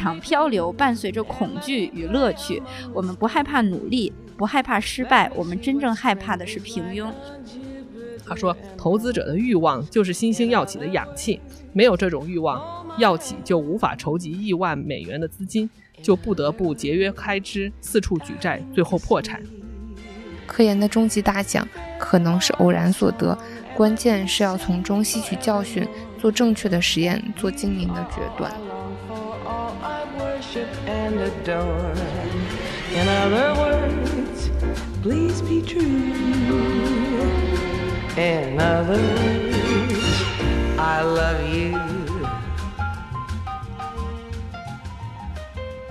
场漂流伴随着恐惧与乐趣。我们不害怕努力，不害怕失败，我们真正害怕的是平庸。他说：“投资者的欲望就是新兴药企的氧气，没有这种欲望，药企就无法筹集亿万美元的资金，就不得不节约开支，四处举债，最后破产。科研的终极大奖可能是偶然所得，关键是要从中吸取教训，做正确的实验，做精明的决断。” In other words, please be true. In other words, I love you.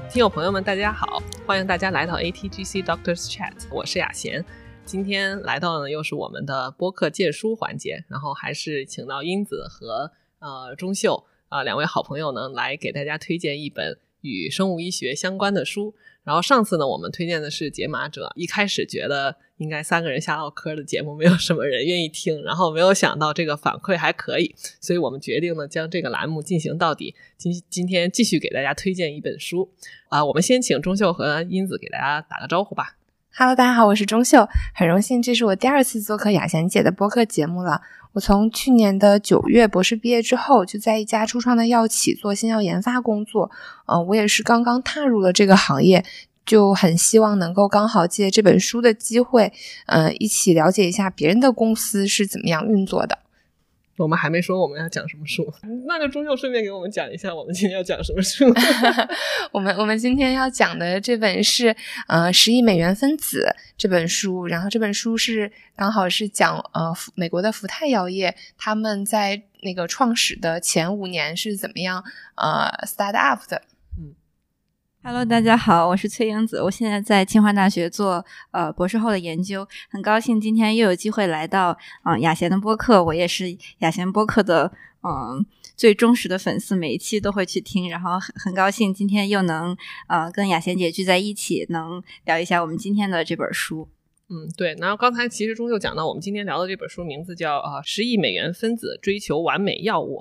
听友朋友们，大家好，欢迎大家来到 ATGC Doctors Chat，我是雅贤。今天来到呢，又是我们的播客借书环节，然后还是请到英子和呃钟秀啊、两位好朋友呢，来给大家推荐一本与生物医学相关的书。然后上次呢，我们推荐的是《解码者》，一开始觉得应该三个人瞎唠嗑的节目没有什么人愿意听，然后没有想到这个反馈还可以，所以我们决定呢将这个栏目进行到底。今今天继续给大家推荐一本书啊，我们先请钟秀和英子给大家打个招呼吧。Hello，大家好，我是钟秀，很荣幸这是我第二次做客雅贤姐的播客节目了。我从去年的九月博士毕业之后，就在一家初创的药企做新药研发工作。嗯、我也是刚刚踏入了这个行业，就很希望能够刚好借这本书的机会，嗯、一起了解一下别人的公司是怎么样运作的。我们还没说我们要讲什么书，那就钟秀顺便给我们讲一下我们今天要讲什么书。我们我们今天要讲的这本是呃《十亿美元分子》这本书，然后这本书是刚好是讲呃美国的福泰药业他们在那个创始的前五年是怎么样呃 start up 的。Hello，大家好，我是崔英子，我现在在清华大学做呃博士后的研究，很高兴今天又有机会来到嗯、雅贤的播客，我也是雅贤播客的嗯、最忠实的粉丝，每一期都会去听，然后很很高兴今天又能呃跟雅贤姐聚在一起，能聊一下我们今天的这本书。嗯，对。然后刚才其实钟秀讲到，我们今天聊的这本书名字叫啊《十亿美元分子追求完美药物》。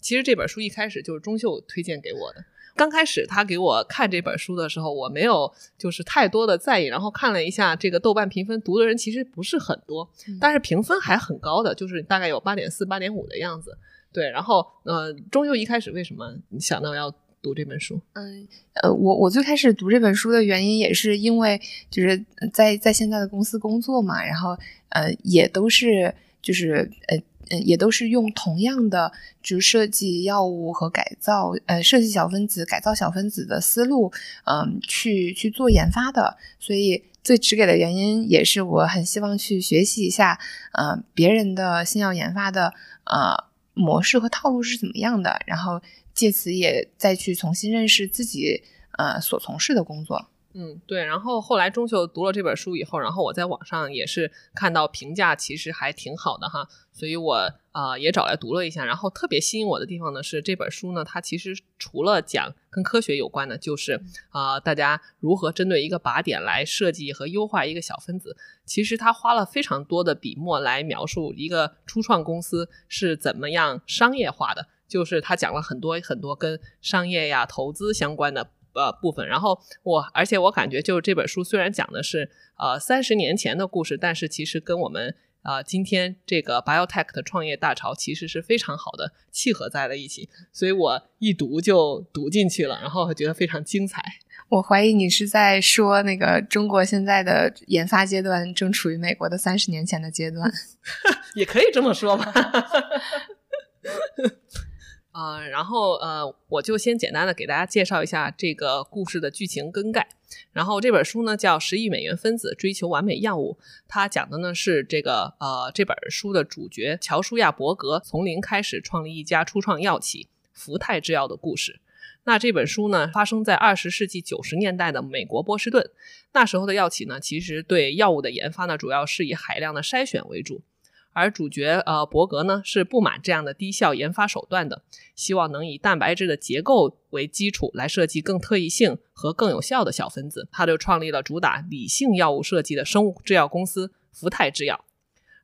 其实这本书一开始就是钟秀推荐给我的。刚开始他给我看这本书的时候，我没有就是太多的在意，然后看了一下这个豆瓣评分，读的人其实不是很多，但是评分还很高的，就是大概有八点四、八点五的样子。对，然后呃，钟秀一开始为什么想到要读这本书？嗯，呃，我我最开始读这本书的原因也是因为就是在在现在的公司工作嘛，然后呃也都是就是呃。嗯，也都是用同样的，就是设计药物和改造，呃，设计小分子、改造小分子的思路，嗯，去去做研发的。所以最直给的原因也是我很希望去学习一下，呃，别人的新药研发的呃模式和套路是怎么样的，然后借此也再去重新认识自己呃所从事的工作。嗯，对。然后后来钟秀读了这本书以后，然后我在网上也是看到评价其实还挺好的哈，所以我啊、也找来读了一下。然后特别吸引我的地方呢是这本书呢，它其实除了讲跟科学有关的，就是啊、大家如何针对一个靶点来设计和优化一个小分子。其实他花了非常多的笔墨来描述一个初创公司是怎么样商业化的，就是他讲了很多很多跟商业呀、投资相关的。呃，部分，然后我，而且我感觉，就是这本书虽然讲的是呃三十年前的故事，但是其实跟我们呃今天这个 biotech 的创业大潮其实是非常好的契合在了一起，所以我一读就读进去了，然后觉得非常精彩。我怀疑你是在说那个中国现在的研发阶段正处于美国的三十年前的阶段。也可以这么说吧。啊、然后呃，我就先简单的给大家介绍一下这个故事的剧情更改。然后这本书呢叫《十亿美元分子追求完美药物》，它讲的呢是这个呃这本书的主角乔舒亚伯格从零开始创立一家初创药企福泰制药的故事。那这本书呢，发生在二十世纪九十年代的美国波士顿。那时候的药企呢，其实对药物的研发呢，主要是以海量的筛选为主。而主角呃伯格呢是不满这样的低效研发手段的，希望能以蛋白质的结构为基础来设计更特异性和更有效的小分子。他就创立了主打理性药物设计的生物制药公司福泰制药。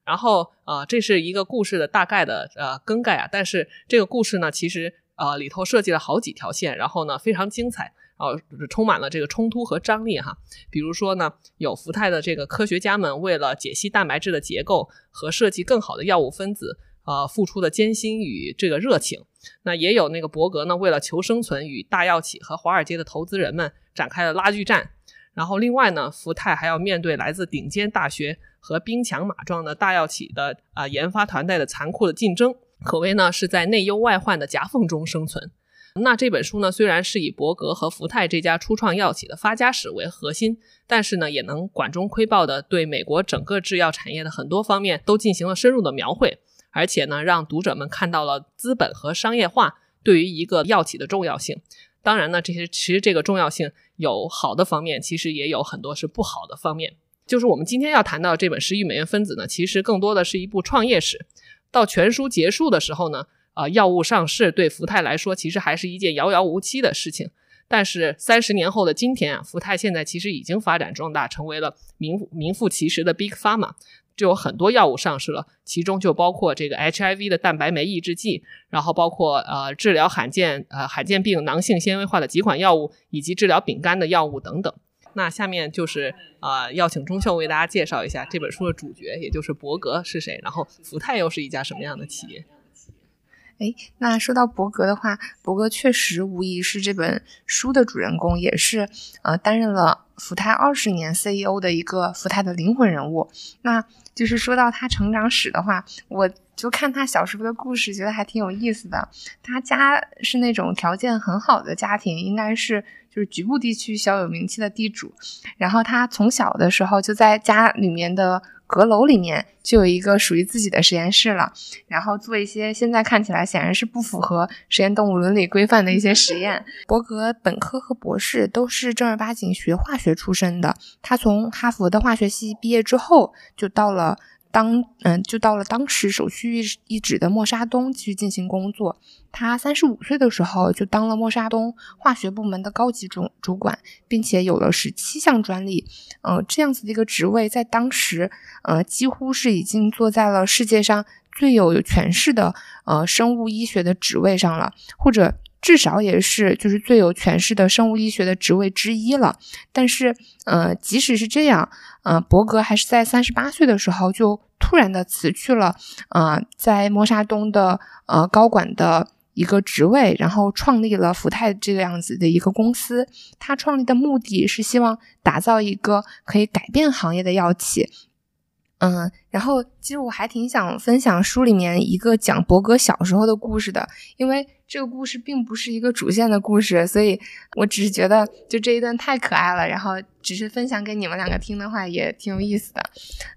然后呃，这是一个故事的大概的呃更改啊，但是这个故事呢，其实呃里头设计了好几条线，然后呢非常精彩。呃，充满了这个冲突和张力哈。比如说呢，有福泰的这个科学家们为了解析蛋白质的结构和设计更好的药物分子，呃，付出的艰辛与这个热情。那也有那个伯格呢，为了求生存，与大药企和华尔街的投资人们展开了拉锯战。然后另外呢，福泰还要面对来自顶尖大学和兵强马壮的大药企的啊研发团队的残酷的竞争，可谓呢是在内忧外患的夹缝中生存。那这本书呢，虽然是以伯格和福泰这家初创药企的发家史为核心，但是呢，也能管中窥豹的对美国整个制药产业的很多方面都进行了深入的描绘，而且呢，让读者们看到了资本和商业化对于一个药企的重要性。当然呢，这些其实这个重要性有好的方面，其实也有很多是不好的方面。就是我们今天要谈到这本《十亿美元分子》呢，其实更多的是一部创业史。到全书结束的时候呢。啊，药物上市对福泰来说其实还是一件遥遥无期的事情。但是三十年后的今天啊，福泰现在其实已经发展壮大，成为了名名副其实的 Big Pharma，就有很多药物上市了，其中就包括这个 HIV 的蛋白酶抑制剂，然后包括呃治疗罕见呃罕见病囊性纤维化的几款药物，以及治疗丙肝的药物等等。那下面就是啊，要请钟秀为大家介绍一下这本书的主角，也就是伯格是谁，然后福泰又是一家什么样的企业。哎，那说到伯格的话，伯格确实无疑是这本书的主人公，也是呃担任了福泰二十年 CEO 的一个福泰的灵魂人物。那就是说到他成长史的话，我就看他小时候的故事，觉得还挺有意思的。他家是那种条件很好的家庭，应该是就是局部地区小有名气的地主。然后他从小的时候就在家里面的。阁楼里面就有一个属于自己的实验室了，然后做一些现在看起来显然是不符合实验动物伦理规范的一些实验。伯格本科和博士都是正儿八经学化学出身的，他从哈佛的化学系毕业之后，就到了。当嗯，就到了当时首屈一指的默沙东继续进行工作。他三十五岁的时候就当了默沙东化学部门的高级主主管，并且有了十七项专利。呃，这样子的一个职位，在当时，呃，几乎是已经坐在了世界上最有权势的呃生物医学的职位上了，或者。至少也是就是最有权势的生物医学的职位之一了。但是，呃，即使是这样，呃，伯格还是在三十八岁的时候就突然的辞去了，呃，在默沙东的呃高管的一个职位，然后创立了福泰这个样子的一个公司。他创立的目的是希望打造一个可以改变行业的药企。嗯，然后其实我还挺想分享书里面一个讲伯格小时候的故事的，因为这个故事并不是一个主线的故事，所以我只是觉得就这一段太可爱了，然后只是分享给你们两个听的话也挺有意思的。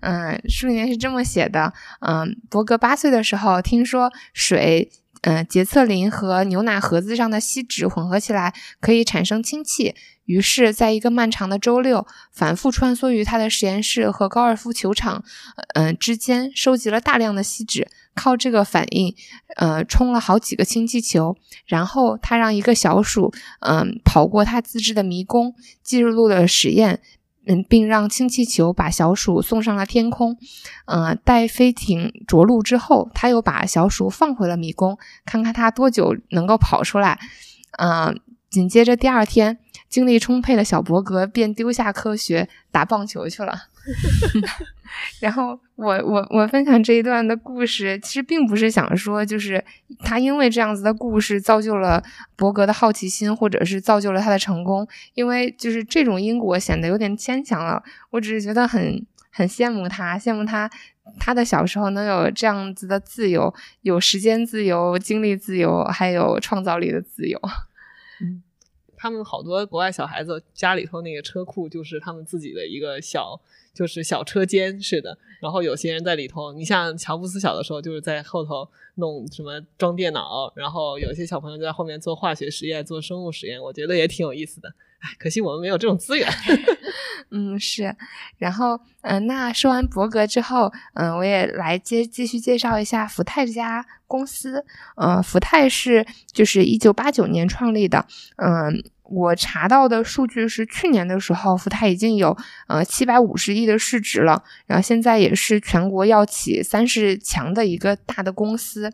嗯，书里面是这么写的，嗯，伯格八岁的时候听说水。嗯，洁厕灵和牛奶盒子上的锡纸混合起来可以产生氢气。于是，在一个漫长的周六，反复穿梭于他的实验室和高尔夫球场，嗯之间，收集了大量的锡纸，靠这个反应，呃，充了好几个氢气球。然后，他让一个小鼠，嗯，跑过他自制的迷宫，记录了实验。嗯，并让氢气球把小鼠送上了天空。嗯，待飞艇着陆之后，他又把小鼠放回了迷宫，看看它多久能够跑出来。嗯，紧接着第二天。精力充沛的小伯格便丢下科学打棒球去了。然后我我我分享这一段的故事，其实并不是想说，就是他因为这样子的故事造就了伯格的好奇心，或者是造就了他的成功。因为就是这种因果显得有点牵强了。我只是觉得很很羡慕他，羡慕他他的小时候能有这样子的自由，有时间自由、精力自由，还有创造力的自由。他们好多国外小孩子家里头那个车库就是他们自己的一个小，就是小车间似的。然后有些人在里头，你像乔布斯小的时候就是在后头弄什么装电脑，然后有些小朋友就在后面做化学实验、做生物实验，我觉得也挺有意思的。哎，可惜我们没有这种资源。嗯，是。然后，嗯，那说完伯格之后，嗯，我也来接继续介绍一下福泰这家公司。呃，福泰是就是一九八九年创立的。嗯，我查到的数据是去年的时候，福泰已经有呃七百五十亿的市值了。然后现在也是全国药企三十强的一个大的公司。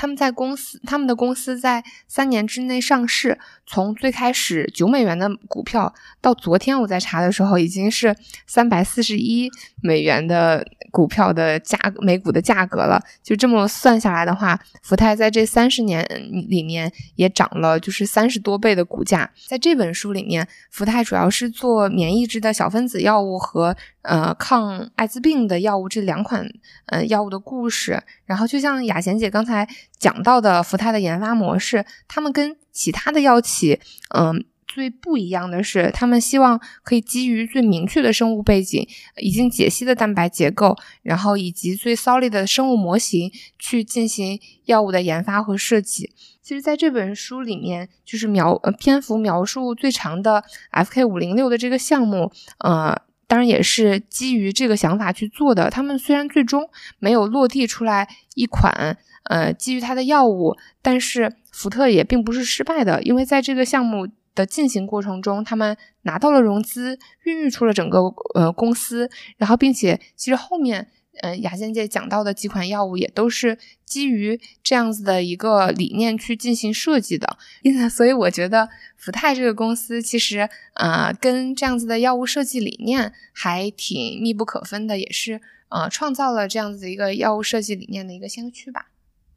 他们在公司，他们的公司在三年之内上市，从最开始九美元的股票，到昨天我在查的时候，已经是三百四十一美元的股票的价每股的价格了。就这么算下来的话，福泰在这三十年里面也涨了，就是三十多倍的股价。在这本书里面，福泰主要是做免疫制的小分子药物和呃抗艾滋病的药物这两款呃药物的故事。然后就像雅贤姐刚才。讲到的福泰的研发模式，他们跟其他的药企，嗯，最不一样的是，他们希望可以基于最明确的生物背景、已经解析的蛋白结构，然后以及最 solid 的生物模型去进行药物的研发和设计。其实，在这本书里面，就是描篇幅描述最长的 FK 五零六的这个项目，呃，当然也是基于这个想法去做的。他们虽然最终没有落地出来一款。呃，基于它的药物，但是福特也并不是失败的，因为在这个项目的进行过程中，他们拿到了融资，孕育出了整个呃公司，然后并且其实后面呃雅仙姐讲到的几款药物也都是基于这样子的一个理念去进行设计的，因此所以我觉得福泰这个公司其实呃跟这样子的药物设计理念还挺密不可分的，也是呃创造了这样子的一个药物设计理念的一个先驱吧。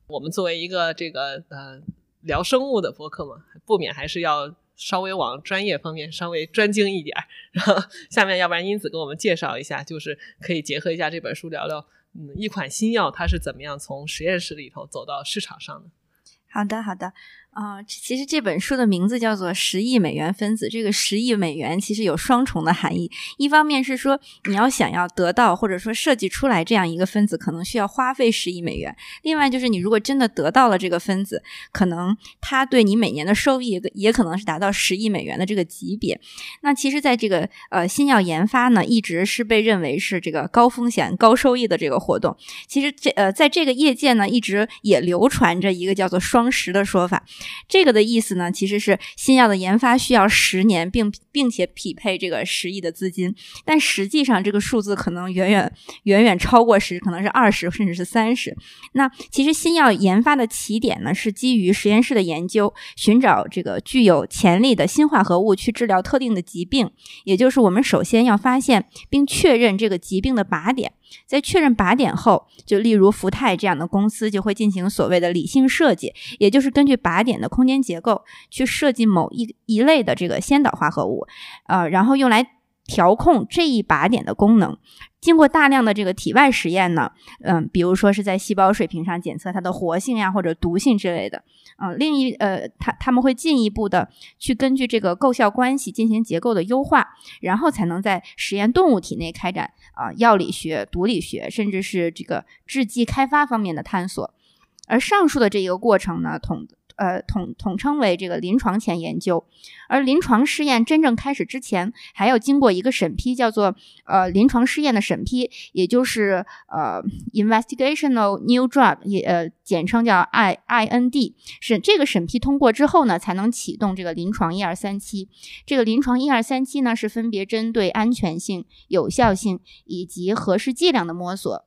我们作为一个这个呃聊生物的博客嘛，不免还是要稍微往专业方面稍微专精一点儿。然后下面要不然英子给我们介绍一下，就是可以结合一下这本书聊聊，嗯，一款新药它是怎么样从实验室里头走到市场上的。好的，好的。啊，其实这本书的名字叫做《十亿美元分子》。这个十亿美元其实有双重的含义，一方面是说你要想要得到或者说设计出来这样一个分子，可能需要花费十亿美元；另外就是你如果真的得到了这个分子，可能它对你每年的收益也可能是达到十亿美元的这个级别。那其实，在这个呃新药研发呢，一直是被认为是这个高风险高收益的这个活动。其实这呃在这个业界呢，一直也流传着一个叫做“双十”的说法。这个的意思呢，其实是新药的研发需要十年，并并且匹配这个十亿的资金，但实际上这个数字可能远远远远超过十，可能是二十甚至是三十。那其实新药研发的起点呢，是基于实验室的研究，寻找这个具有潜力的新化合物去治疗特定的疾病，也就是我们首先要发现并确认这个疾病的靶点。在确认靶点后，就例如福泰这样的公司就会进行所谓的理性设计，也就是根据靶点点的空间结构去设计某一一类的这个先导化合物，呃，然后用来调控这一靶点的功能。经过大量的这个体外实验呢，嗯，比如说是在细胞水平上检测它的活性呀或者毒性之类的，嗯，另一呃，他他们会进一步的去根据这个构效关系进行结构的优化，然后才能在实验动物体内开展啊药理学、毒理学，甚至是这个制剂开发方面的探索。而上述的这一个过程呢，统。呃，统统称为这个临床前研究，而临床试验真正开始之前，还要经过一个审批，叫做呃临床试验的审批，也就是呃 Investigational New Drug，也呃简称叫 I I N D，是这个审批通过之后呢，才能启动这个临床一二三期。这个临床一二三期呢，是分别针对安全性、有效性以及合适剂量的摸索。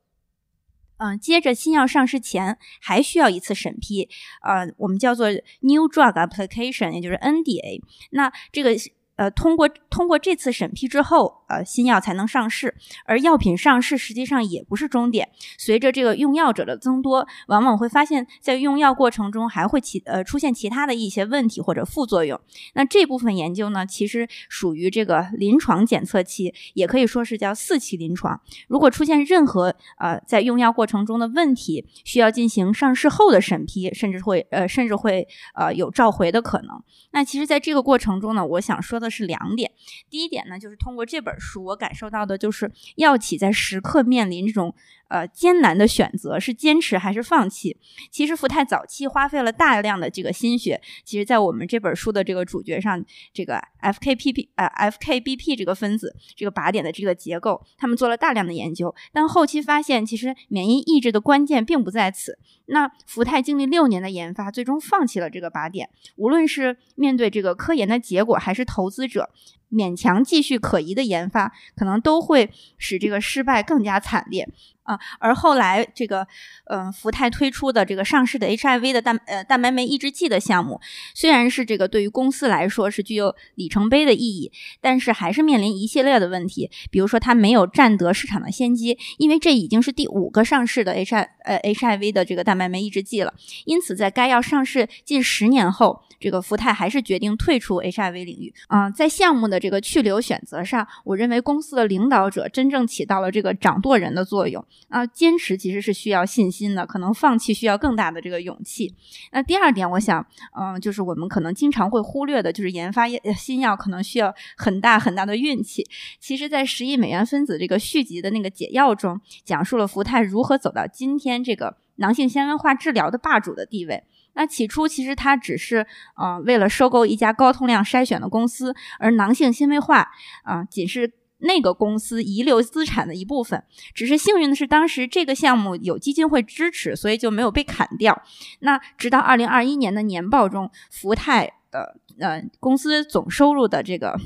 嗯，接着新药上市前还需要一次审批，呃，我们叫做 New Drug Application，也就是 NDA。那这个。呃，通过通过这次审批之后，呃，新药才能上市。而药品上市实际上也不是终点，随着这个用药者的增多，往往会发现，在用药过程中还会其呃出现其他的一些问题或者副作用。那这部分研究呢，其实属于这个临床检测期，也可以说是叫四期临床。如果出现任何呃在用药过程中的问题，需要进行上市后的审批，甚至会呃甚至会呃有召回的可能。那其实，在这个过程中呢，我想说的。是两点，第一点呢，就是通过这本书，我感受到的就是药企在时刻面临这种。呃，艰难的选择是坚持还是放弃？其实福泰早期花费了大量的这个心血，其实，在我们这本书的这个主角上，这个 FKPP 呃 FKBP 这个分子这个靶点的这个结构，他们做了大量的研究，但后期发现，其实免疫抑制的关键并不在此。那福泰经历六年的研发，最终放弃了这个靶点。无论是面对这个科研的结果，还是投资者勉强继续可疑的研发，可能都会使这个失败更加惨烈。啊，而后来这个，嗯、福泰推出的这个上市的 HIV 的蛋呃蛋白酶抑制剂的项目，虽然是这个对于公司来说是具有里程碑的意义，但是还是面临一系列的问题，比如说它没有占得市场的先机，因为这已经是第五个上市的 H I 呃 HIV 的这个蛋白酶抑制剂了，因此在该药上市近十年后，这个福泰还是决定退出 HIV 领域。嗯、在项目的这个去留选择上，我认为公司的领导者真正起到了这个掌舵人的作用。啊，坚持其实是需要信心的，可能放弃需要更大的这个勇气。那第二点，我想，嗯、就是我们可能经常会忽略的，就是研发新药可能需要很大很大的运气。其实，在十亿美元分子这个续集的那个解药中，讲述了福泰如何走到今天这个囊性纤维化治疗的霸主的地位。那起初其实它只是呃为了收购一家高通量筛选的公司，而囊性纤维化啊、仅是那个公司遗留资产的一部分。只是幸运的是，当时这个项目有基金会支持，所以就没有被砍掉。那直到二零二一年的年报中，福泰的呃公司总收入的这个。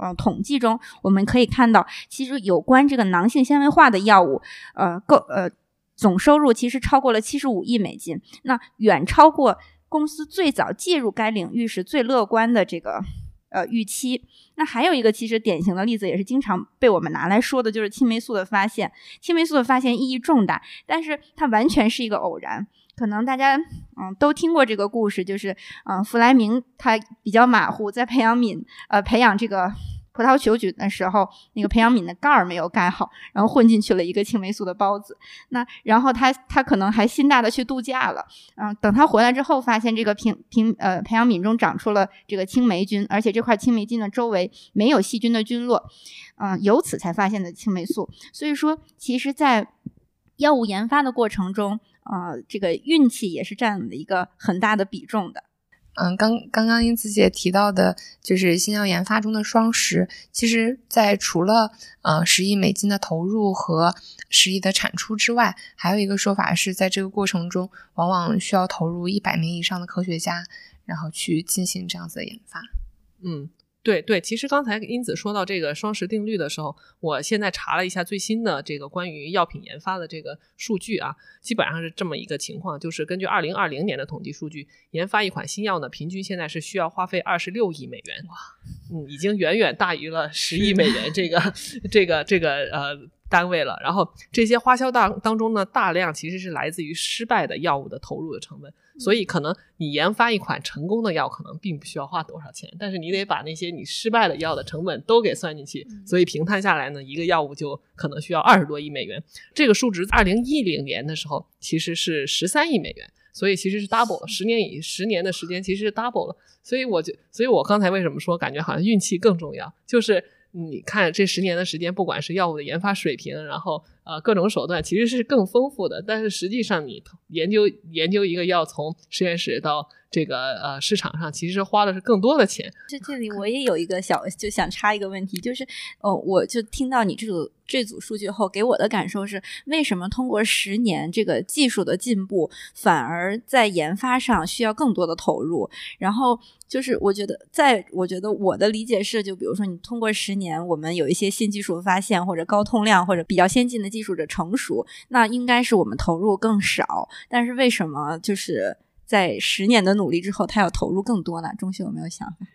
呃，统计中我们可以看到，其实有关这个囊性纤维化的药物，呃，购呃总收入其实超过了七十五亿美金，那远超过公司最早介入该领域时最乐观的这个呃预期。那还有一个其实典型的例子，也是经常被我们拿来说的，就是青霉素的发现。青霉素的发现意义重大，但是它完全是一个偶然。可能大家嗯都听过这个故事，就是嗯弗莱明他比较马虎，在培养皿呃培养这个葡萄球菌的时候，那个培养皿的盖儿没有盖好，然后混进去了一个青霉素的孢子。那然后他他可能还心大的去度假了，嗯，等他回来之后，发现这个平平呃培养皿中长出了这个青霉菌，而且这块青霉菌的周围没有细菌的菌落，嗯、由此才发现的青霉素。所以说，其实，在药物研发的过程中，呃，这个运气也是占了一个很大的比重的。嗯，刚刚刚英子姐提到的，就是新药研发中的双十，其实，在除了呃十亿美金的投入和十亿的产出之外，还有一个说法是在这个过程中，往往需要投入一百名以上的科学家，然后去进行这样子的研发。嗯，对对，其实刚才英子说到这个双十定律的时候，我现在查了一下最新的这个关于药品研发的这个数据啊，基本上是这么一个情况，就是根据二零二零年的统计数据，研发一款新药呢，平均现在是需要花费二十六亿美元，哇，嗯，已经远远大于了十亿美元这个 这个这个呃。单位了，然后这些花销当当中呢，大量其实是来自于失败的药物的投入的成本，所以可能你研发一款成功的药，可能并不需要花多少钱，但是你得把那些你失败的药的成本都给算进去，所以平摊下来呢，一个药物就可能需要二十多亿美元。这个数值二零一零年的时候其实是十三亿美元，所以其实是 double 了，十年以十年的时间其实是 double 了。所以我就，所以我刚才为什么说感觉好像运气更重要，就是。你看这十年的时间，不管是药物的研发水平，然后啊各种手段，其实是更丰富的。但是实际上，你研究研究一个药从实验室到这个呃市场上，其实花的是更多的钱。这这里我也有一个小就想插一个问题，就是哦，我就听到你这组这组数据后，给我的感受是，为什么通过十年这个技术的进步，反而在研发上需要更多的投入？然后就是我觉得，在我觉得我的理解是，就比如说你通过十年，我们有一些新技术发现，或者高通量或者比较先进的技术的成熟，那应该是我们投入更少。但是为什么就是在十年的努力之后，他要投入更多呢？钟旭有没有想法？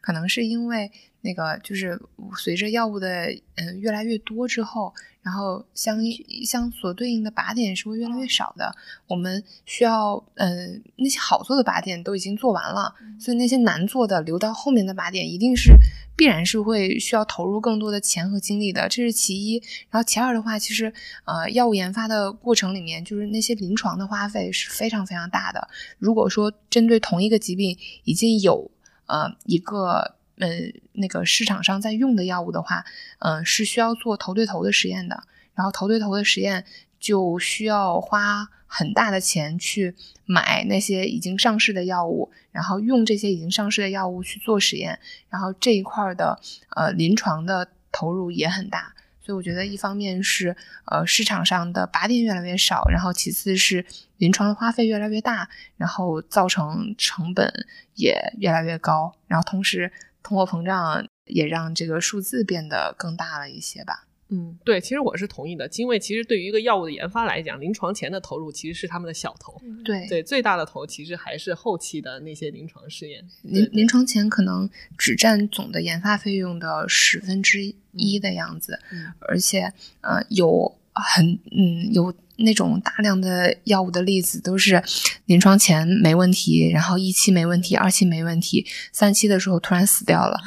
可能是因为那个就是随着药物的嗯、呃、越来越多之后，然后相应相所对应的靶点是会越来越少的。我们需要嗯、呃、那些好做的靶点都已经做完了，所以那些难做的留到后面的靶点一定是必然是会需要投入更多的钱和精力的，这是其一。然后其二的话，其实呃药物研发的过程里面，就是那些临床的花费是非常非常大的。如果说针对同一个疾病已经有呃，一个呃，那个市场上在用的药物的话，嗯、是需要做头对头的实验的。然后头对头的实验就需要花很大的钱去买那些已经上市的药物，然后用这些已经上市的药物去做实验，然后这一块的呃临床的投入也很大。所以我觉得，一方面是呃市场上的靶点越来越少，然后其次是临床的花费越来越大，然后造成成本也越来越高，然后同时通货膨胀也让这个数字变得更大了一些吧。嗯，对，其实我是同意的，因为其实对于一个药物的研发来讲，临床前的投入其实是他们的小头，对对，最大的头其实还是后期的那些临床试验。临临床前可能只占总的研发费用的十分之一的样子，嗯而且呃有很嗯有那种大量的药物的例子都是临床前没问题，然后一期没问题，二期没问题，三期的时候突然死掉了。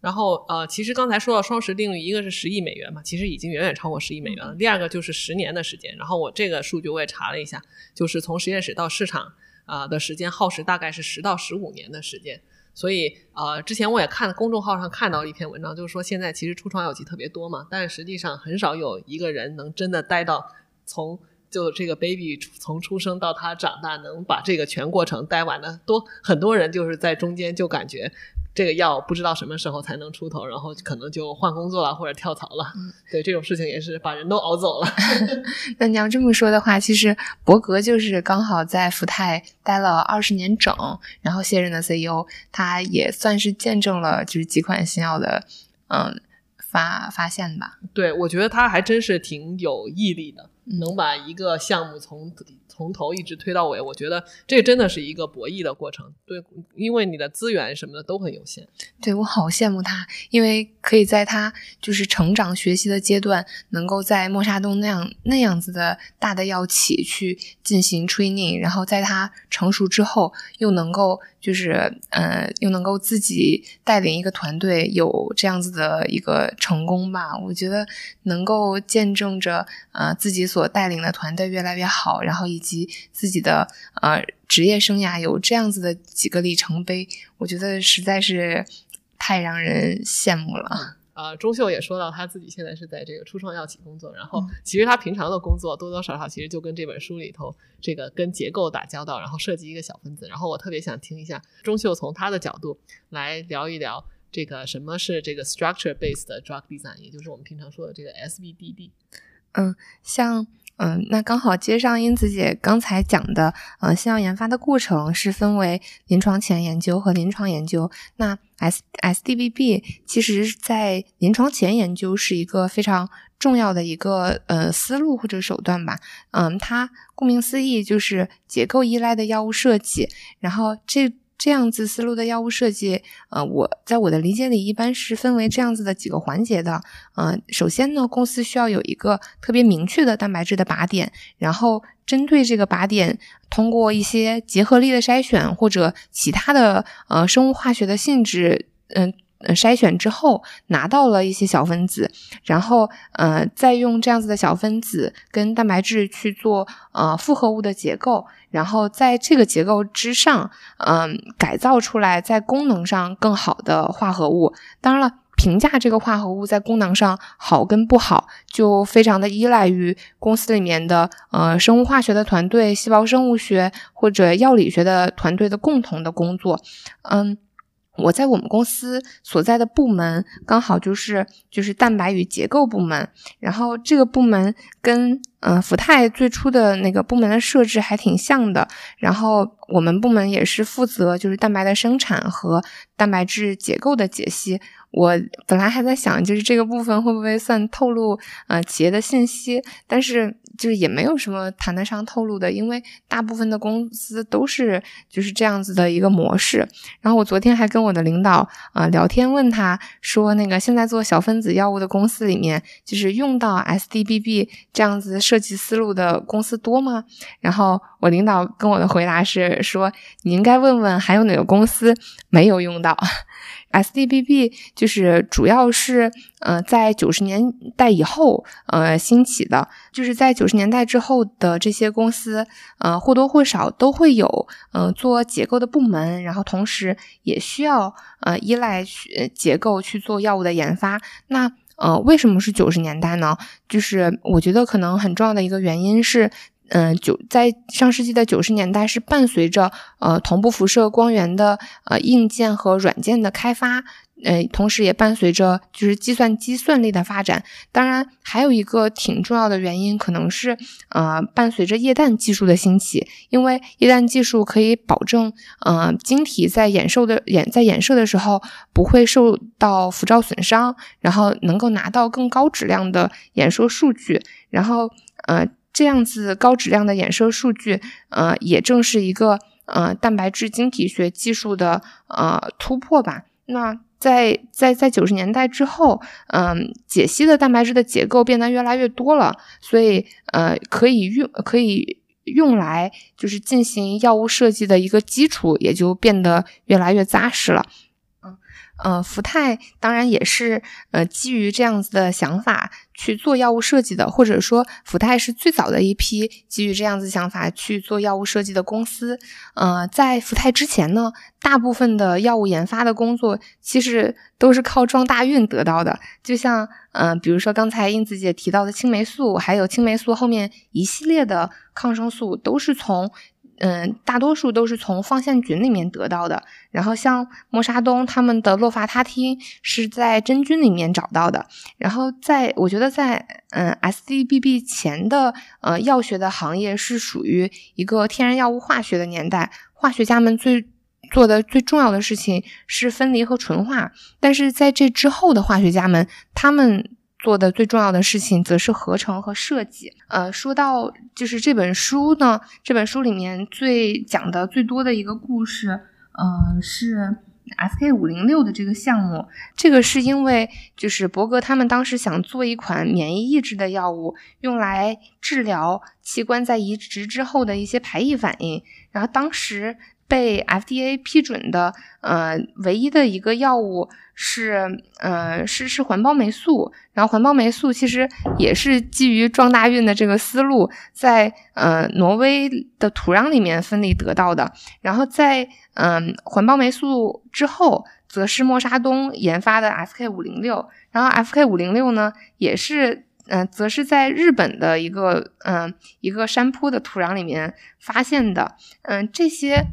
然后呃，其实刚才说到双十定律，一个是十亿美元嘛，其实已经远远超过十亿美元了。第二个就是十年的时间，然后我这个数据我也查了一下，就是从实验室到市场啊、的时间耗时大概是十到十五年的时间。所以呃，之前我也看公众号上看到一篇文章，就是说现在其实初创药企特别多嘛，但实际上很少有一个人能真的待到从就这个 baby 从出生到他长大，能把这个全过程待完的多。很多人就是在中间就感觉这个药不知道什么时候才能出头，然后可能就换工作了或者跳槽了。对这种事情也是把人都熬走了。那你要这么说的话，其实伯格就是刚好在福泰待了二十年整，然后卸任的 CEO，他也算是见证了就是几款新药的嗯发发现吧。对，我觉得他还真是挺有毅力的，嗯能把一个项目从从头一直推到尾。我觉得这真的是一个博弈的过程。对，因为你的资源什么的都很有限。对我好羡慕他，因为可以在他就是成长学习的阶段，能够在莫沙东那样那样子的大的药企去进行 training，然后在他成熟之后，又能够就是呃，又能够自己带领一个团队有这样子的一个成功吧。我觉得能够见证着呃自己所带领的团队越来越好，然后以及自己的呃职业生涯有这样子的几个里程碑，我觉得实在是太让人羡慕了。呃，钟秀也说到他自己现在是在这个初创药企工作，然后嗯其实他平常的工作多多少少其实就跟这本书里头这个跟结构打交道，然后设计一个小分子。然后我特别想听一下钟秀从他的角度来聊一聊这个什么是这个 structure based drug design，也就是我们平常说的这个嗯。像嗯，那刚好接上英子姐刚才讲的，呃，新药研发的过程是分为临床前研究和临床研究。那 S SDBB 其实在临床前研究是一个非常重要的一个呃思路或者手段吧。嗯，它顾名思义就是结构依赖的药物设计，然后这。这样子思路的药物设计，呃，我在我的理解里一般是分为这样子的几个环节的。呃，首先呢，公司需要有一个特别明确的蛋白质的靶点，然后针对这个靶点，通过一些结合力的筛选或者其他的呃生物化学的性质，嗯、筛选之后拿到了一些小分子，然后呃再用这样子的小分子跟蛋白质去做呃复合物的结构，然后在这个结构之上，嗯、改造出来在功能上更好的化合物。当然了，评价这个化合物在功能上好跟不好，就非常的依赖于公司里面的呃生物化学的团队、细胞生物学或者药理学的团队的共同的工作。嗯。我在我们公司所在的部门刚好就是就是蛋白与结构部门，然后这个部门跟呃福泰最初的那个部门的设置还挺像的，然后我们部门也是负责就是蛋白的生产和蛋白质结构的解析。我本来还在想，就是这个部分会不会算透露呃企业的信息，但是就是也没有什么谈得上透露的，因为大部分的公司都是就是这样子的一个模式。然后我昨天还跟我的领导啊、呃、聊天，问他说，那个现在做小分子药物的公司里面，就是用到 SDBB 这样子设计思路的公司多吗？然后我领导跟我的回答是说，你应该问问还有哪个公司没有用到。SDBB 就是主要是呃在九十年代以后呃兴起的，就是在九十年代之后的这些公司呃或多或少都会有呃做结构的部门，然后同时也需要呃依赖结构去做药物的研发。那呃为什么是九十年代呢？就是我觉得可能很重要的一个原因是。嗯，九在上世纪的九十年代是伴随着呃同步辐射光源的呃硬件和软件的开发，呃，同时也伴随着就是计算机算力的发展。当然，还有一个挺重要的原因，可能是呃，伴随着液氮技术的兴起，因为液氮技术可以保证，呃，晶体在衍射的衍在衍射的时候不会受到辐照损伤，然后能够拿到更高质量的演说数据。然后，呃，这样子高质量的衍射数据，呃，也正是一个呃蛋白质晶体学技术的呃突破吧。那在在在九十年代之后，嗯，解析的蛋白质的结构变得越来越多了，所以呃，可以用可以用来就是进行药物设计的一个基础也就变得越来越扎实了。呃，福泰当然也是呃基于这样子的想法去做药物设计的，或者说福泰是最早的一批基于这样子想法去做药物设计的公司。呃，在福泰之前呢，大部分的药物研发的工作其实都是靠撞大运得到的，就像呃，比如说刚才英子姐提到的青霉素，还有青霉素后面一系列的抗生素都是从。嗯，大多数都是从放线菌里面得到的。然后像默沙东他们的洛伐他汀是在真菌里面找到的。然后在我觉得在嗯 SDBB 前的呃药学的行业是属于一个天然药物化学的年代，化学家们最做的最重要的事情是分离和纯化。但是在这之后的化学家们，他们。做的最重要的事情则是合成和设计。呃，说到就是这本书呢，这本书里面最讲的最多的一个故事，呃，是 SK 五零六的这个项目。这个是因为就是伯格他们当时想做一款免疫抑制的药物，用来治疗器官在移植之后的一些排异反应。然后当时。被 FDA 批准的，呃，唯一的一个药物是，呃，是是环孢霉素。然后环孢霉素其实也是基于撞大运的这个思路，在呃挪威的土壤里面分离得到的。然后在嗯环孢霉素之后，则是默沙东研发的 FK 五零六。然后 FK 五零六呢，也是嗯，则是在日本的一个嗯一个山坡的土壤里面发现的。嗯，这些。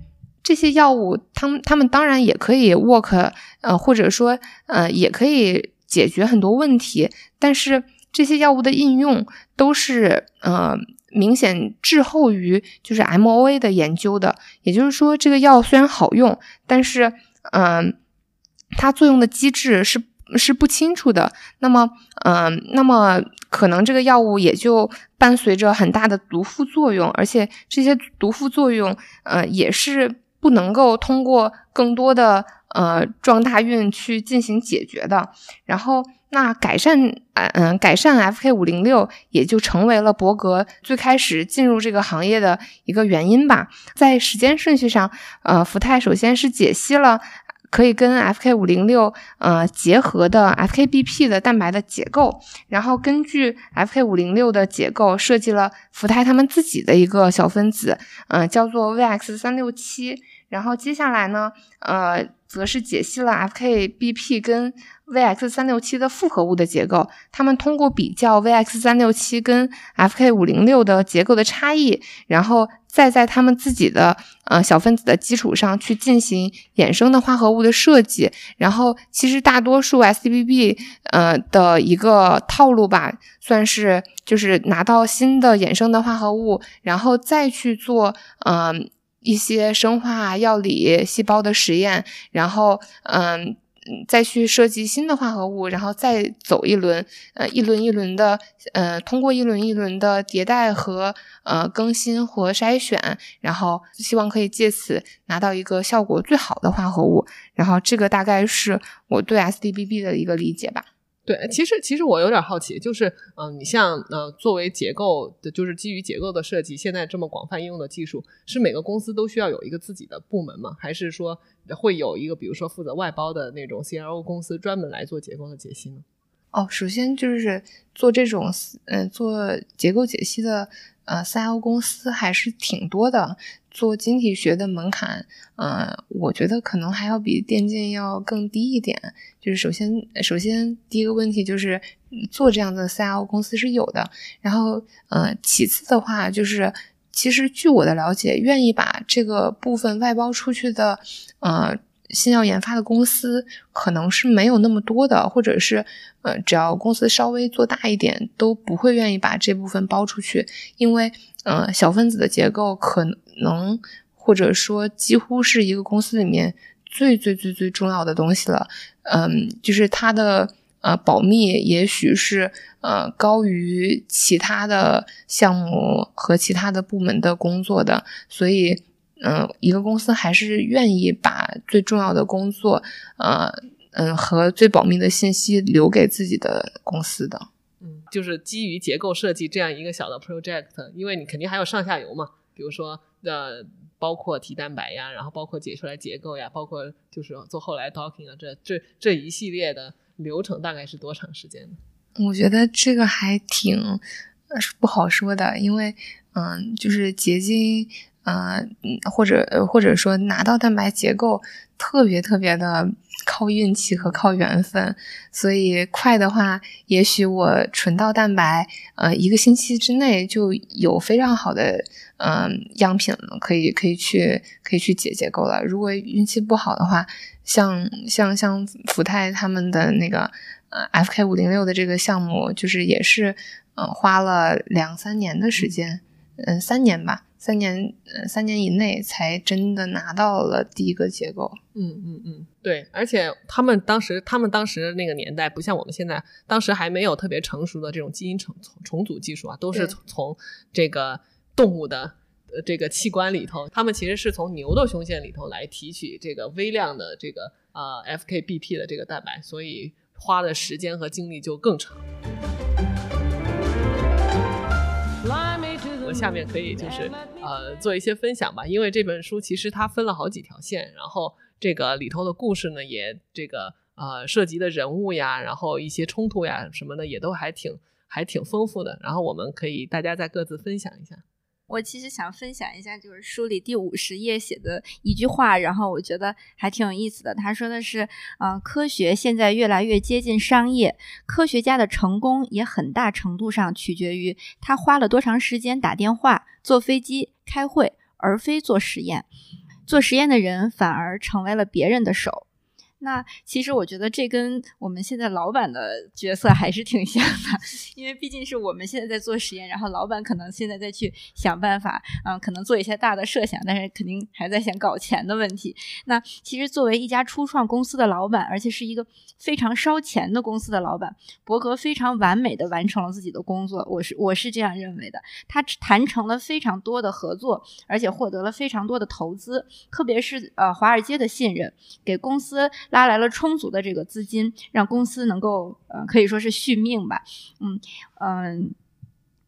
这些药物，他们他们当然也可以 work，呃，或者说，呃，也可以解决很多问题。但是这些药物的应用都是，呃，明显滞后于就是 MOA 的研究的。也就是说，这个药虽然好用，但是，嗯，它作用的机制是是不清楚的。那么，嗯，那么可能这个药物也就伴随着很大的毒副作用，而且这些毒副作用，呃，也是。不能够通过更多的呃撞大运去进行解决的，然后那改善嗯嗯改善 FK 五零六也就成为了伯格最开始进入这个行业的一个原因吧。在时间顺序上，呃，福泰首先是解析了。可以跟 FK 五零六呃结合的 FKBP 的蛋白的结构，然后根据 FK 五零六的结构设计了福泰他们自己的一个小分子，嗯，叫做 VX 三六七。然后接下来呢，呃，则是解析了 FKBP 跟 VX 三六七的复合物的结构。他们通过比较 VX 三六七跟 FK 五零六的结构的差异，然后。再在他们自己的呃小分子的基础上去进行衍生的化合物的设计，然后其实大多数 SBB 呃的一个套路吧，算是就是拿到新的衍生的化合物，然后再去做嗯一些生化药理细胞的实验，然后嗯。再去设计新的化合物，然后再走一轮，呃，一轮一轮的，呃，通过一轮一轮的迭代和呃更新和筛选，然后希望可以借此拿到一个效果最好的化合物。然后这个大概是我对 SDBB 的一个理解吧。对，其实其实我有点好奇，就是嗯，你像呃，作为结构的，就是基于结构的设计，现在这么广泛应用的技术，是每个公司都需要有一个自己的部门吗？还是说会有一个比如说负责外包的那种 CRO 公司专门来做结构的解析呢？哦，首先就是做这种嗯做结构解析的呃 CRO 公司还是挺多的。做晶体学的门槛，呃，我觉得可能还要比电竞要更低一点。就是首先，首先第一个问题就是做这样的 CRO 公司是有的。然后，呃，其次的话就是，其实据我的了解，愿意把这个部分外包出去的，呃。新药研发的公司可能是没有那么多的，或者是呃，只要公司稍微做大一点，都不会愿意把这部分包出去，因为呃，小分子的结构可能能或者说几乎是一个公司里面最最最最重要的东西了。嗯，就是它的呃保密，也许是呃高于其他的项目和其他的部门的工作的，所以。嗯，一个公司还是愿意把最重要的工作，呃，嗯，和最保密的信息留给自己的公司的。嗯，就是基于结构设计这样一个小的 project，因为你肯定还有上下游嘛，比如说呃，包括提蛋白呀，然后包括解出来结构呀，包括就是做后来 docking 啊，这这这一系列的流程大概是多长时间呢？我觉得这个还挺不好说的，因为嗯，就是结晶。呃，或者或者说拿到蛋白结构特别特别的靠运气和靠缘分，所以快的话，也许我纯到蛋白，呃，一个星期之内就有非常好的嗯样品了，可以可以去可以去解结构了。如果运气不好的话，像像像福泰他们的那个呃 FK 五零六的这个项目，就是也是嗯花了两三年的时间，三年吧。三年，呃，三年以内才真的拿到了第一个结构。嗯嗯嗯，对，而且他们当时，他们当时那个年代不像我们现在，当时还没有特别成熟的这种基因重重组技术啊，都是从这个动物的呃这个器官里头，他们其实是从牛的胸腺里头来提取这个微量的这个呃 FKBP 的这个蛋白，所以花的时间和精力就更长。我下面可以就是呃做一些分享吧，因为这本书其实它分了好几条线，然后这个里头的故事呢也这个呃涉及的人物呀，然后一些冲突呀什么的也都还挺还挺丰富的，然后我们可以大家再各自分享一下。我其实想分享一下，就是书里第五十页写的一句话，然后我觉得还挺有意思的。他说的是，嗯，科学现在越来越接近商业，科学家的成功也很大程度上取决于他花了多长时间打电话、坐飞机、开会，而非做实验。做实验的人反而成为了别人的手。那其实我觉得这跟我们现在老板的角色还是挺像的，因为毕竟是我们现在在做实验，然后老板可能现在在去想办法，嗯，可能做一些大的设想，但是肯定还在想搞钱的问题。那其实作为一家初创公司的老板，而且是一个非常烧钱的公司的老板，伯格非常完美的完成了自己的工作，我是我是这样认为的。他谈成了非常多的合作，而且获得了非常多的投资，特别是呃华尔街的信任，给公司。拉来了充足的这个资金，让公司能够呃可以说是续命吧，嗯嗯。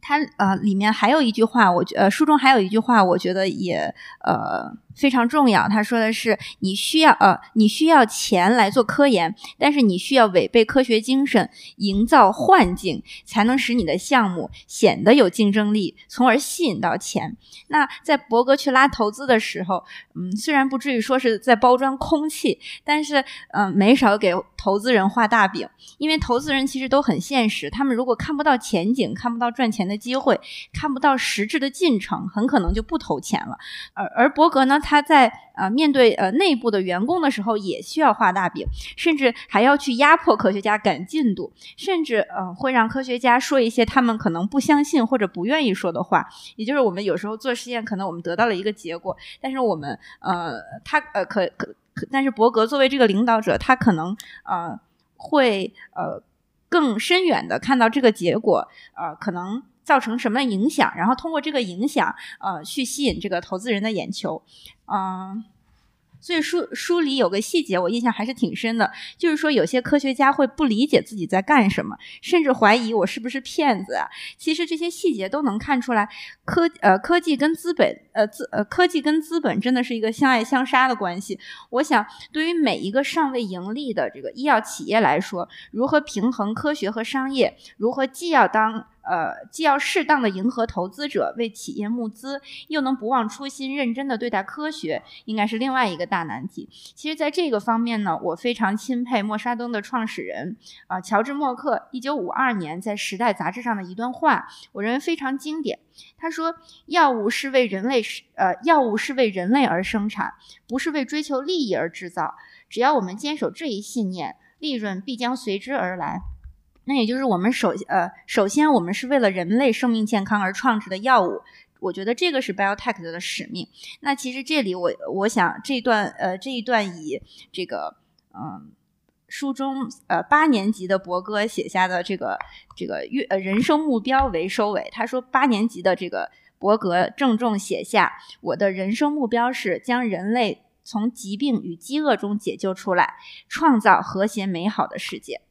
它呃里面还有一句话，我觉呃书中还有一句话，我觉得也呃非常重要。他说的是，你需要呃你需要钱来做科研，但是你需要违背科学精神，营造幻境，才能使你的项目显得有竞争力，从而吸引到钱。那在伯格去拉投资的时候，嗯，虽然不至于说是在包装空气，但是嗯没少给投资人画大饼，因为投资人其实都很现实，他们如果看不到前景，看不到赚钱的。机会看不到实质的进程，很可能就不投钱了。而而伯格呢，他在呃面对呃内部的员工的时候，也需要画大饼，甚至还要去压迫科学家赶进度，甚至呃会让科学家说一些他们可能不相信或者不愿意说的话。也就是我们有时候做实验，可能我们得到了一个结果，但是我们呃他呃可可，但是伯格作为这个领导者，他可能呃会呃更深远的看到这个结果，呃可能。造成什么影响？然后通过这个影响，呃，去吸引这个投资人的眼球，嗯。所以书书里有个细节，我印象还是挺深的，就是说有些科学家会不理解自己在干什么，甚至怀疑我是不是骗子啊。其实这些细节都能看出来，科呃科技跟资本呃资呃科技跟资本真的是一个相爱相杀的关系。我想对于每一个尚未盈利的这个医药企业来说，如何平衡科学和商业，如何既要当呃，既要适当的迎合投资者，为企业募资，又能不忘初心，认真的对待科学，应该是另外一个大难题。其实，在这个方面呢，我非常钦佩默沙东的创始人啊、乔治默克，一九五二年在《时代》杂志上的一段话，我认为非常经典。他说：“药物是为人类是呃，药物是为人类而生产，不是为追求利益而制造。只要我们坚守这一信念，利润必将随之而来。”那也就是我们首呃，首先我们是为了人类生命健康而创制的药物，我觉得这个是 biotech 的使命。那其实这里我我想这段呃这一段以这个嗯。书中呃八年级的博哥写下的这个这个月呃人生目标为收尾。他说八年级的这个博格郑重写下：我的人生目标是将人类从疾病与饥饿中解救出来，创造和谐美好的世界。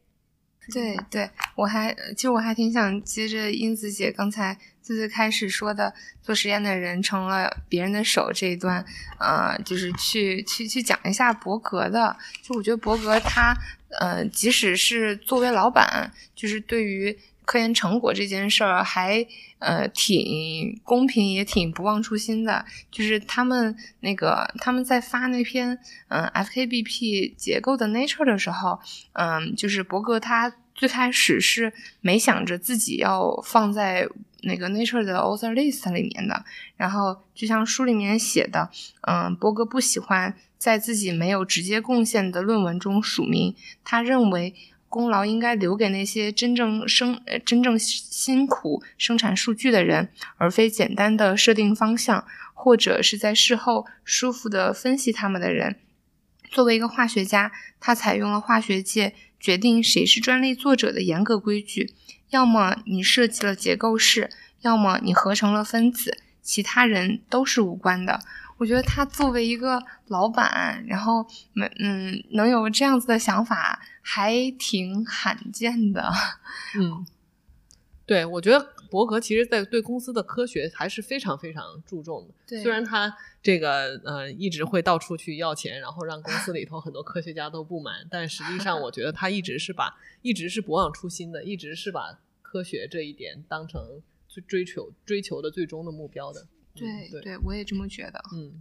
对对，我还其实我还挺想接着英子姐刚才最最开始说的，做实验的人成了别人的手这一段，呃，就是去去去讲一下伯格的。就我觉得伯格他，呃，即使是作为老板，就是对于科研成果这件事儿，还呃挺公平，也挺不忘初心的。就是他们那个他们在发那篇嗯、FKBP 结构的 Nature 的时候，嗯、就是伯格他最开始是没想着自己要放在那个 Nature 的 author list 里面的。然后就像书里面写的，嗯，伯格不喜欢在自己没有直接贡献的论文中署名，他认为。功劳应该留给那些真正生、呃真正辛苦生产数据的人，而非简单的设定方向，或者是在事后舒服的分析他们的人。作为一个化学家，他采用了化学界决定谁是专利作者的严格规矩：要么你设计了结构式，要么你合成了分子，其他人都是无关的。我觉得他作为一个老板，然后没嗯能有这样子的想法，还挺罕见的。嗯，对，我觉得伯格其实在对公司的科学还是非常非常注重的。对虽然他这个呃一直会到处去要钱，然后让公司里头很多科学家都不满，但实际上我觉得他一直是把一直是不忘初心的，一直是把科学这一点当成最追求追求的最终的目标的。嗯对对，我也这么觉得。嗯，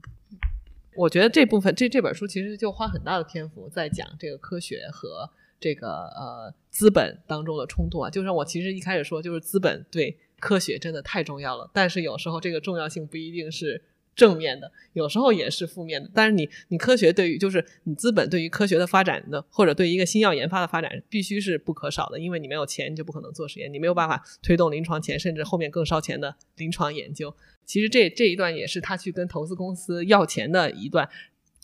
我觉得这部分这这本书其实就花很大的篇幅在讲这个科学和这个呃资本当中的冲突啊。就像我其实一开始说，就是资本对科学真的太重要了，但是有时候这个重要性不一定是。正面的，有时候也是负面的。但是你，你科学对于就是你资本对于科学的发展的，或者对于一个新药研发的发展，必须是不可少的。因为你没有钱，你就不可能做实验，你没有办法推动临床前，甚至后面更烧钱的临床研究。其实这这一段也是他去跟投资公司要钱的一段。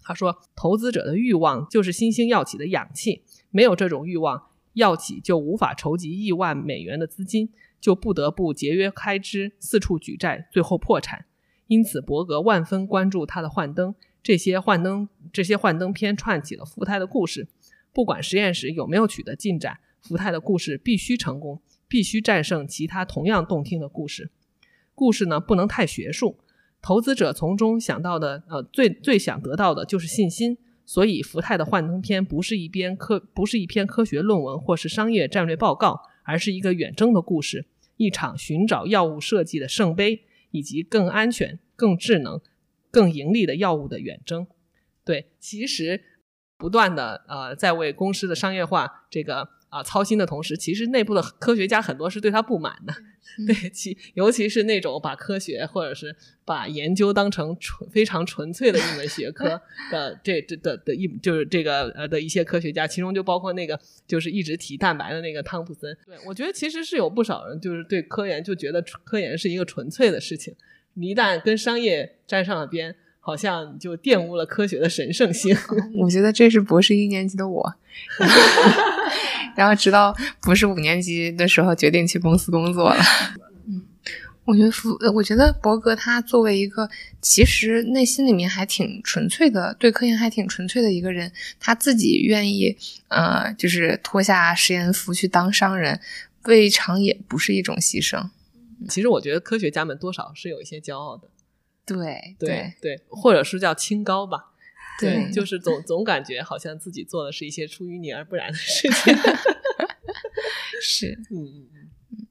他说，投资者的欲望就是新兴药企的氧气，没有这种欲望，药企就无法筹集亿万美元的资金，就不得不节约开支，四处举债，最后破产。因此，伯格万分关注他的幻灯，这些幻灯这些幻灯片串起了福泰的故事。不管实验室有没有取得进展，福泰的故事必须成功，必须战胜其他同样动听的故事。故事呢不能太学术，投资者从中想到的，呃，最最想得到的就是信心。所以，福泰的幻灯片不是一篇科，不是一篇科学论文或是商业战略报告，而是一个远征的故事，一场寻找药物设计的圣杯。以及更安全、更智能、更盈利的药物的远征。对，其实不断的呃在为公司的商业化这个啊、呃、操心的同时，其实内部的科学家很多是对他不满的。对，其尤其是那种把科学或者是把研究当成纯非常纯粹的一门学科的这这的的一就是这个呃的一些科学家，其中就包括那个就是一直提蛋白的那个汤普森。对我觉得其实是有不少人就是对科研就觉得科研是一个纯粹的事情，你一旦跟商业沾上了边，好像就玷污了科学的神圣性。我觉得这是博士一年级的我。然后直到不是五年级的时候，决定去公司工作了。嗯，我觉得福，我觉得伯格他作为一个其实内心里面还挺纯粹的，对科研还挺纯粹的一个人，他自己愿意呃，就是脱下实验服去当商人，未尝也不是一种牺牲。其实我觉得科学家们多少是有一些骄傲的，对对对，或者是叫清高吧。对，就是总总感觉好像自己做的是一些出淤泥而不染的事情。是，嗯嗯嗯。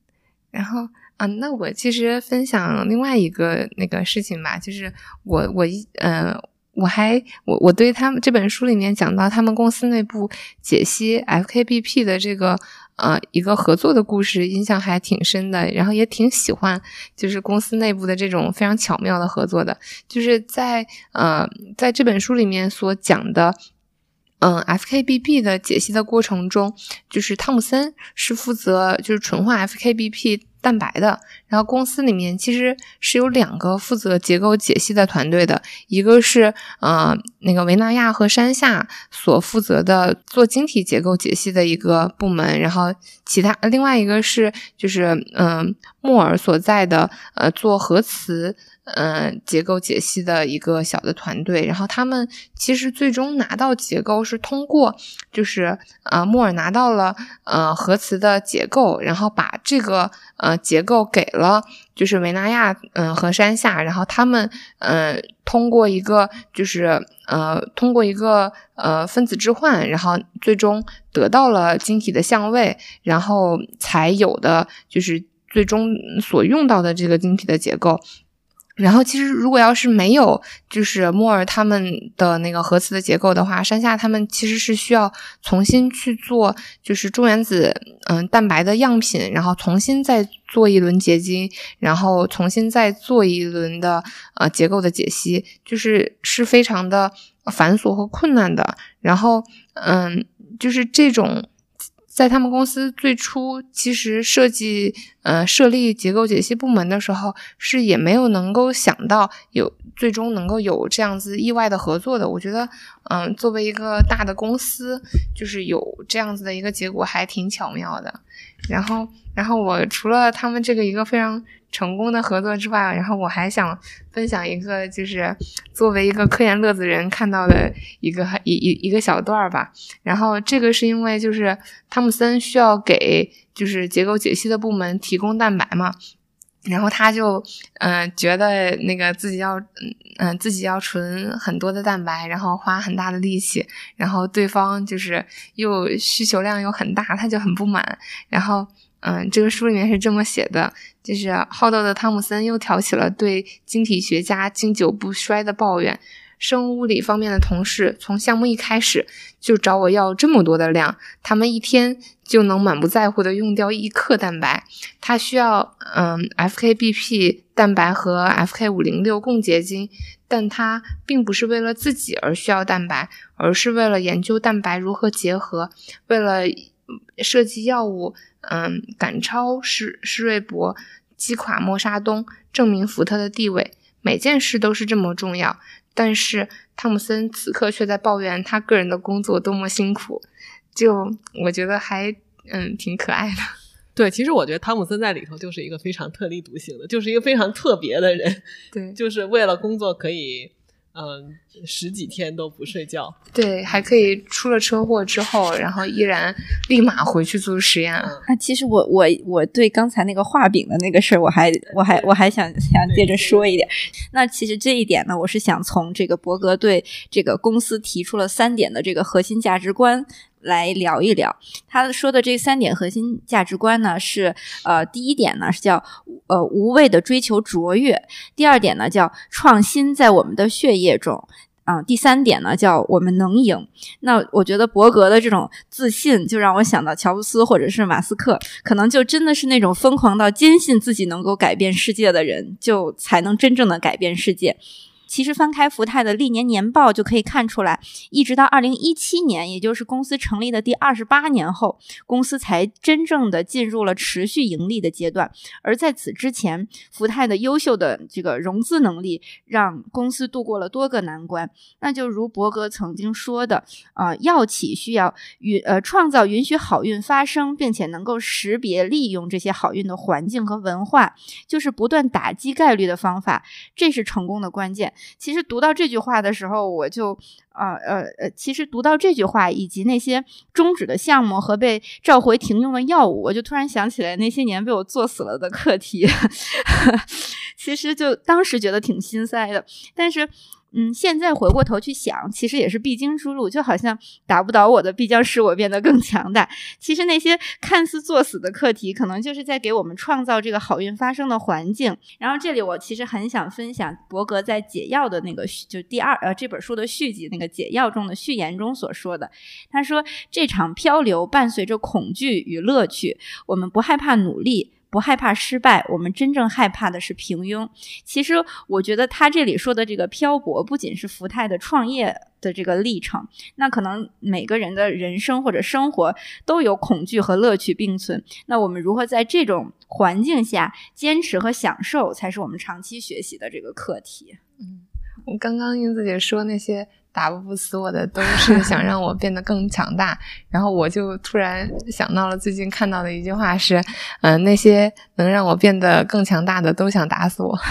然后啊，那我其实分享另外一个那个事情吧，就是我我一呃，我还我我对他们这本书里面讲到他们公司内部解析 FKBP 的这个呃一个合作的故事，印象还挺深的，然后也挺喜欢，就是公司内部的这种非常巧妙的合作的，就是在呃在这本书里面所讲的。嗯，FKBP 的解析的过程中，就是汤姆森是负责就是纯化 FKBP 蛋白的，然后公司里面其实是有两个负责结构解析的团队的，一个是呃那个维纳亚和山下所负责的做晶体结构解析的一个部门，然后其他另外一个是就是嗯木尔所在的呃做核磁。嗯，结构解析的一个小的团队，然后他们其实最终拿到结构是通过，就是呃，莫尔拿到了呃核磁的结构，然后把这个呃结构给了就是维纳亚嗯和山下，然后他们嗯通过一个就是呃通过一个呃分子置换，然后最终得到了晶体的相位，然后才有的就是最终所用到的这个晶体的结构。然后，其实如果要是没有就是莫尔他们的那个核磁的结构的话，山下他们其实是需要重新去做，就是中原子嗯蛋白的样品，然后重新再做一轮结晶，然后重新再做一轮的呃结构的解析，就是是非常的繁琐和困难的。然后嗯，就是这种。在他们公司最初，其实设计呃设立结构解析部门的时候，是也没有能够想到有最终能够有这样子意外的合作的。我觉得，嗯，作为一个大的公司，就是有这样子的一个结果，还挺巧妙的。然后，然后我除了他们这个一个非常。成功的合作之外，然后我还想分享一个，就是作为一个科研乐子人看到的一个一一一个小段儿吧。然后这个是因为就是汤姆森需要给就是结构解析的部门提供蛋白嘛，然后他就嗯觉得那个自己要嗯自己要存很多的蛋白，然后花很大的力气，然后对方就是又需求量又很大，他就很不满，然后。嗯，这个书里面是这么写的，就是好斗的汤姆森又挑起了对晶体学家经久不衰的抱怨。生物物理方面的同事从项目一开始就找我要这么多的量，他们一天就能满不在乎的用掉一克蛋白。他需要嗯 FKBP 蛋白和 FK 五零六共结晶，但他并不是为了自己而需要蛋白，而是为了研究蛋白如何结合，为了设计药物。嗯，赶超施施瑞博，击垮默沙东，证明福特的地位，每件事都是这么重要。但是汤姆森此刻却在抱怨他个人的工作多么辛苦，就我觉得还嗯挺可爱的。对，其实我觉得汤姆森在里头就是一个非常特立独行的，就是一个非常特别的人。对，就是为了工作可以。嗯，十几天都不睡觉，对，还可以出了车祸之后，然后依然立马回去做实验。那其实我我我对刚才那个画饼的那个事儿，我还我还我还想想接着说一点。那其实这一点呢，我是想从这个伯格对这个公司提出了三点的这个核心价值观。来聊一聊，他说的这三点核心价值观呢，是呃，第一点呢是叫呃无畏的追求卓越，第二点呢叫创新在我们的血液中啊，第三点呢叫我们能赢。那我觉得伯格的这种自信，就让我想到乔布斯或者是马斯克，可能就真的是那种疯狂到坚信自己能够改变世界的人，就才能真正的改变世界。其实翻开福泰的历年年报就可以看出来，一直到二零一七年，也就是公司成立的第二十八年后，公司才真正的进入了持续盈利的阶段。而在此之前，福泰的优秀的这个融资能力让公司度过了多个难关。那就如伯格曾经说的，啊，药企需要允呃创造允许好运发生，并且能够识别利用这些好运的环境和文化，就是不断打击概率的方法，这是成功的关键。其实读到这句话的时候，我就啊呃呃，其实读到这句话以及那些终止的项目和被召回停用的药物，我就突然想起来那些年被我做死了的课题。其实就当时觉得挺心塞的，但是嗯，现在回过头去想，其实也是必经之路，就好像打不倒我的，必将使我变得更强大。其实那些看似作死的课题，可能就是在给我们创造这个好运发生的环境。然后这里我其实很想分享伯格在解药的那个，就第二呃这本书的续集那个解药中的序言中所说的。他说，这场漂流伴随着恐惧与乐趣，我们不害怕努力。不害怕失败，我们真正害怕的是平庸。其实，我觉得他这里说的这个漂泊，不仅是福泰的创业的这个历程，那可能每个人的人生或者生活都有恐惧和乐趣并存。那我们如何在这种环境下坚持和享受，才是我们长期学习的这个课题。刚刚英子姐说那些。打不死我的都是 想让我变得更强大，然后我就突然想到了最近看到的一句话是，嗯，那些能让我变得更强大的都想打死我。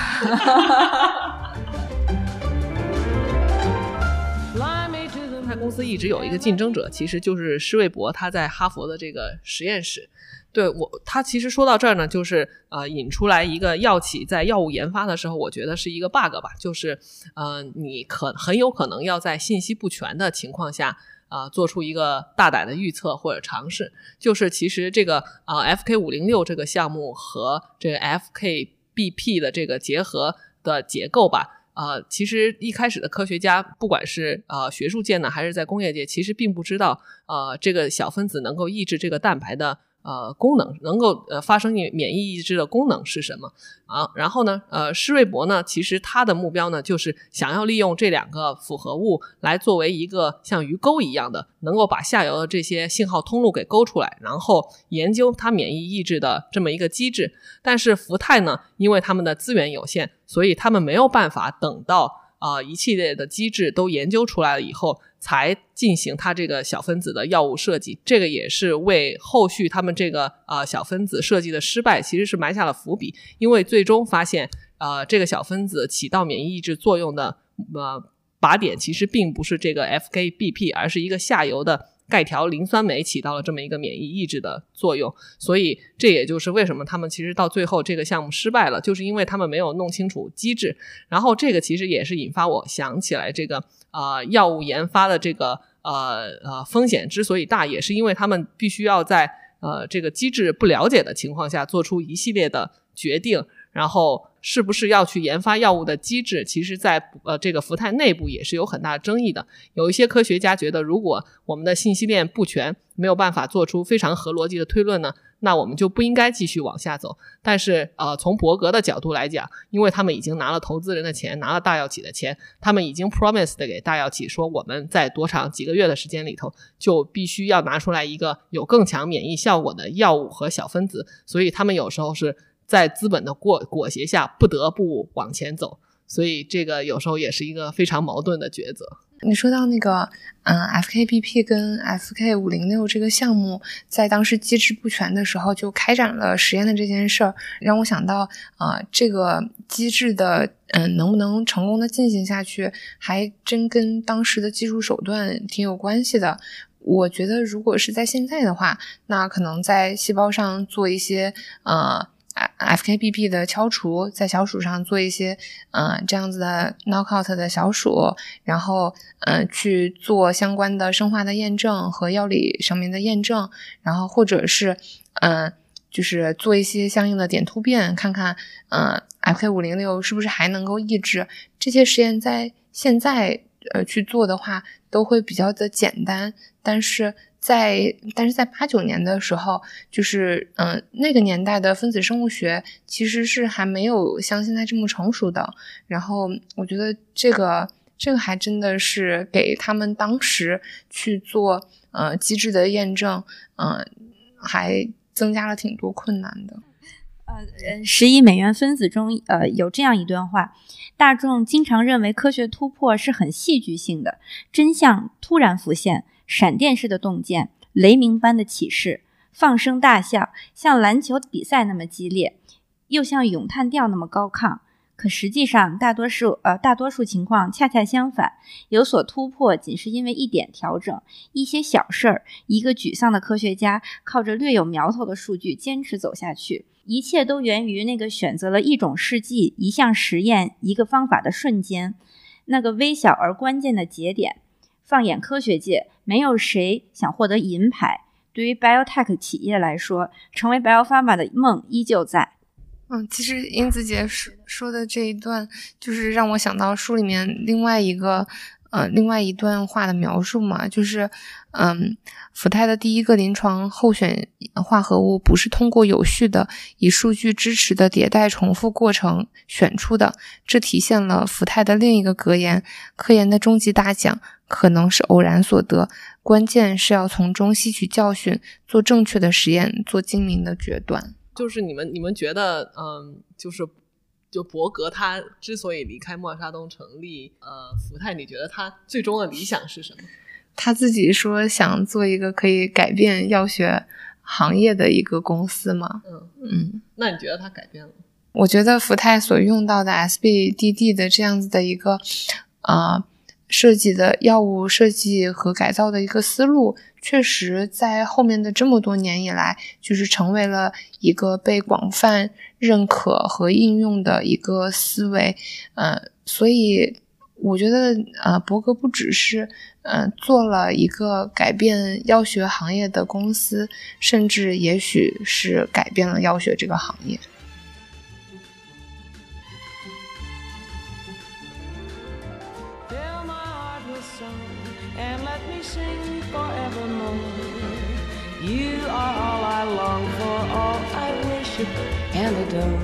他公司一直有一个竞争者，其实就是施魏博，他在哈佛的这个实验室。对我，他其实说到这儿呢，就是呃，引出来一个药企在药物研发的时候，我觉得是一个 bug 吧，就是呃，你可很有可能要在信息不全的情况下啊，做出一个大胆的预测或者尝试。就是其实这个啊，FK 五零六这个项目和这个 FKBP 的这个结合的结构吧，呃，其实一开始的科学家，不管是呃学术界呢，还是在工业界，其实并不知道呃这个小分子能够抑制这个蛋白的。呃，功能能够呃发生免疫抑制的功能是什么啊？然后呢，呃，施瑞博呢，其实他的目标呢，就是想要利用这两个复合物来作为一个像鱼钩一样的，能够把下游的这些信号通路给勾出来，然后研究它免疫抑制的这么一个机制。但是福泰呢，因为他们的资源有限，所以他们没有办法等到。啊，一系列的机制都研究出来了以后，才进行它这个小分子的药物设计。这个也是为后续他们这个呃小分子设计的失败，其实是埋下了伏笔。因为最终发现，呃，这个小分子起到免疫抑制作用的呃靶点，其实并不是这个 FKBP，而是一个下游的。钙条磷酸酶起到了这么一个免疫抑制的作用，所以这也就是为什么他们其实到最后这个项目失败了，就是因为他们没有弄清楚机制。然后这个其实也是引发我想起来，这个呃药物研发的这个呃呃风险之所以大，也是因为他们必须要在呃这个机制不了解的情况下做出一系列的决定，然后。是不是要去研发药物的机制？其实，在呃这个福泰内部也是有很大争议的。有一些科学家觉得，如果我们的信息链不全，没有办法做出非常合逻辑的推论呢，那我们就不应该继续往下走。但是，呃，从伯格的角度来讲，因为他们已经拿了投资人的钱，拿了大药企的钱，他们已经 promise 的给大药企说，我们在多长几个月的时间里头，就必须要拿出来一个有更强免疫效果的药物和小分子。所以，他们有时候是。在资本的裹裹挟下，不得不往前走，所以这个有时候也是一个非常矛盾的抉择。你说到那个，嗯，FKPP 跟 FK 五零六这个项目，在当时机制不全的时候就开展了实验的这件事儿，让我想到，啊，这个机制的，嗯，能不能成功的进行下去，还真跟当时的技术手段挺有关系的。我觉得，如果是在现在的话，那可能在细胞上做一些，呃。FKBP 的敲除，在小鼠上做一些，嗯，这样子的 knockout 的小鼠，然后，嗯，去做相关的生化的验证和药理上面的验证，然后或者是，嗯，就是做一些相应的点突变，看看，嗯，FK 五零六是不是还能够抑制这些实验，在现在，呃，去做的话，都会比较的简单，但是。在，但是在八九年的时候，就是嗯，那个年代的分子生物学其实是还没有像现在这么成熟的。然后我觉得这个这个还真的是给他们当时去做呃机制的验证，嗯，还增加了挺多困难的。呃，十亿美元分子中，呃，有这样一段话：大众经常认为科学突破是很戏剧性的，真相突然浮现。闪电式的洞见，雷鸣般的启示，放声大笑，像篮球比赛那么激烈，又像咏叹调那么高亢。可实际上，大多数呃大多数情况恰恰相反，有所突破仅是因为一点调整，一些小事儿。一个沮丧的科学家靠着略有苗头的数据坚持走下去，一切都源于那个选择了一种试剂、一项实验、一个方法的瞬间。那个微小而关键的节点。放眼科学界，没有谁想获得银牌。对于 biotech 企业来说，成为 biopharma 的梦依旧在。嗯，其实英子姐说说的这一段，就是让我想到书里面另外一个。呃，另外一段话的描述嘛，就是，嗯，福泰的第一个临床候选化合物不是通过有序的以数据支持的迭代重复过程选出的，这体现了福泰的另一个格言：科研的终极大奖可能是偶然所得，关键是要从中吸取教训，做正确的实验，做精明的决断。就是你们，你们觉得，嗯，就是。就伯格他之所以离开默沙东成立呃福泰，你觉得他最终的理想是什么？他自己说想做一个可以改变药学行业的一个公司嘛。嗯嗯，那你觉得他改变了？我觉得福泰所用到的 SBDD 的这样子的一个啊设计的药物设计和改造的一个思路。确实，在后面的这么多年以来，就是成为了一个被广泛认可和应用的一个思维。呃，所以我觉得，呃，伯格不只是，呃，做了一个改变药学行业的公司，甚至也许是改变了药学这个行业。You are all I long for, all I worship and adore.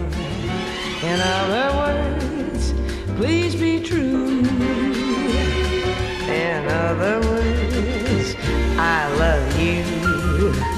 In other words, please be true. In other words, I love you.